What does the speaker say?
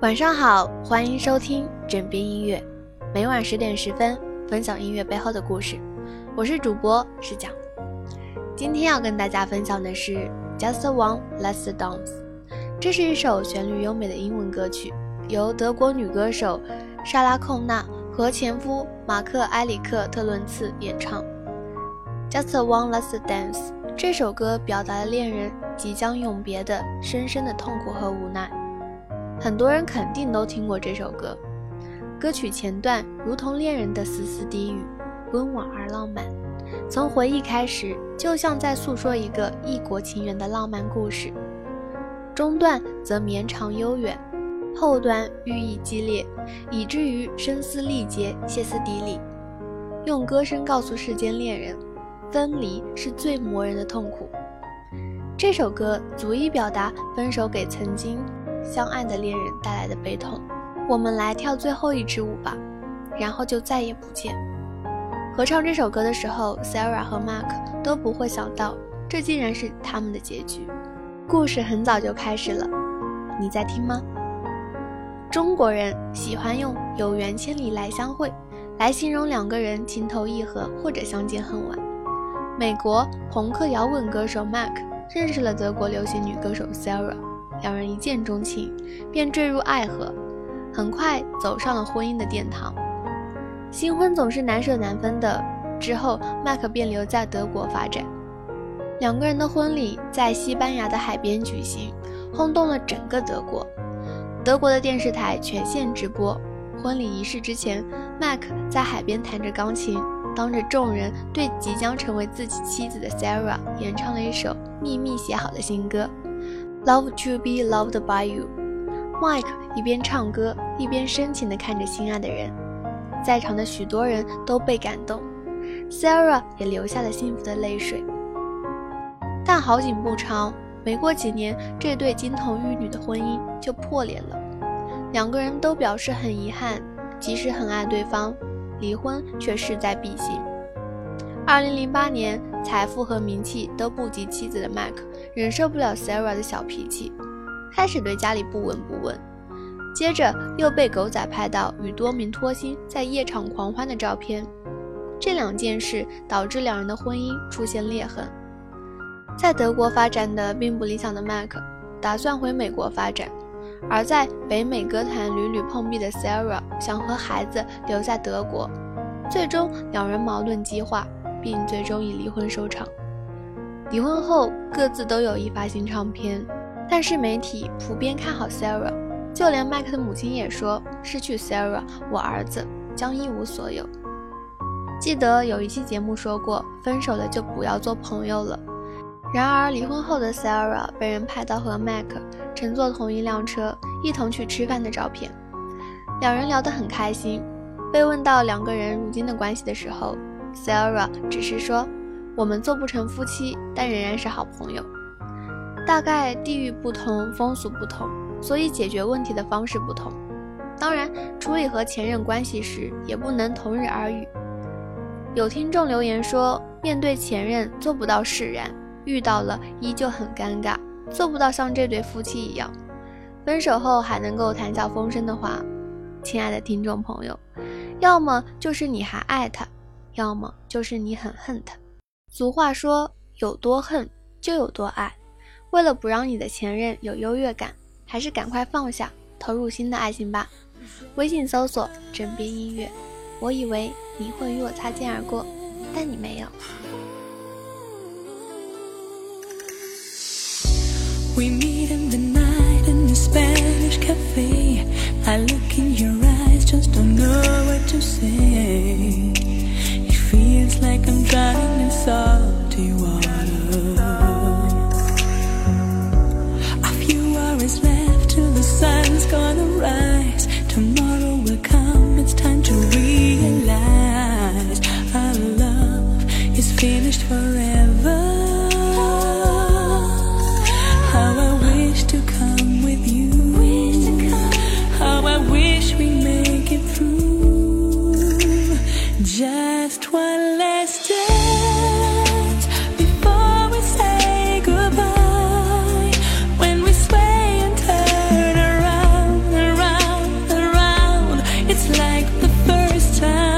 晚上好，欢迎收听枕边音乐，每晚十点十分分享音乐背后的故事。我是主播是讲，今天要跟大家分享的是《Just One Last Dance》，这是一首旋律优美的英文歌曲，由德国女歌手莎拉·寇纳和前夫马克·埃里克·特伦茨演唱。《Just One Last Dance》这首歌表达了恋人即将永别的深深的痛苦和无奈。很多人肯定都听过这首歌，歌曲前段如同恋人的丝丝低语，温婉而浪漫。从回忆开始，就像在诉说一个异国情缘的浪漫故事；中段则绵长悠远，后段寓意激烈，以至于声嘶力竭、歇斯底里。用歌声告诉世间恋人，分离是最磨人的痛苦。这首歌足以表达分手给曾经。相爱的恋人带来的悲痛，我们来跳最后一支舞吧，然后就再也不见。合唱这首歌的时候，Sarah 和 Mark 都不会想到，这竟然是他们的结局。故事很早就开始了，你在听吗？中国人喜欢用“有缘千里来相会”来形容两个人情投意合或者相见恨晚。美国朋克摇滚歌手 Mark 认识了德国流行女歌手 Sarah。两人一见钟情，便坠入爱河，很快走上了婚姻的殿堂。新婚总是难舍难分的，之后麦克便留在德国发展。两个人的婚礼在西班牙的海边举行，轰动了整个德国。德国的电视台全线直播。婚礼仪式之前，麦克在海边弹着钢琴，当着众人对即将成为自己妻子的 Sarah 演唱了一首秘密写好的新歌。Love to be loved by you。Mike 一边唱歌，一边深情地看着心爱的人，在场的许多人都被感动，Sarah 也流下了幸福的泪水。但好景不长，没过几年，这对金童玉女的婚姻就破裂了。两个人都表示很遗憾，即使很爱对方，离婚却势在必行。二零零八年，财富和名气都不及妻子的 Mike，忍受不了 Sarah 的小脾气，开始对家里不闻不问。接着又被狗仔拍到与多名托星在夜场狂欢的照片，这两件事导致两人的婚姻出现裂痕。在德国发展的并不理想的 Mike，打算回美国发展，而在北美歌坛屡屡碰壁的 Sarah 想和孩子留在德国，最终两人矛盾激化。并最终以离婚收场。离婚后各自都有意发行唱片，但是媒体普遍看好 Sarah，就连麦克的母亲也说：“失去 Sarah，我儿子将一无所有。”记得有一期节目说过，分手了就不要做朋友了。然而离婚后的 Sarah 被人拍到和麦克乘坐同一辆车一同去吃饭的照片，两人聊得很开心。被问到两个人如今的关系的时候，Sarah 只是说，我们做不成夫妻，但仍然是好朋友。大概地域不同，风俗不同，所以解决问题的方式不同。当然，处理和前任关系时也不能同日而语。有听众留言说，面对前任做不到释然，遇到了依旧很尴尬，做不到像这对夫妻一样，分手后还能够谈笑风生的话，亲爱的听众朋友，要么就是你还爱他。要么就是你很恨他。俗话说，有多恨就有多爱。为了不让你的前任有优越感，还是赶快放下，投入新的爱情吧。微信搜索“枕边音乐”。我以为你会与我擦肩而过，但你没有。like time.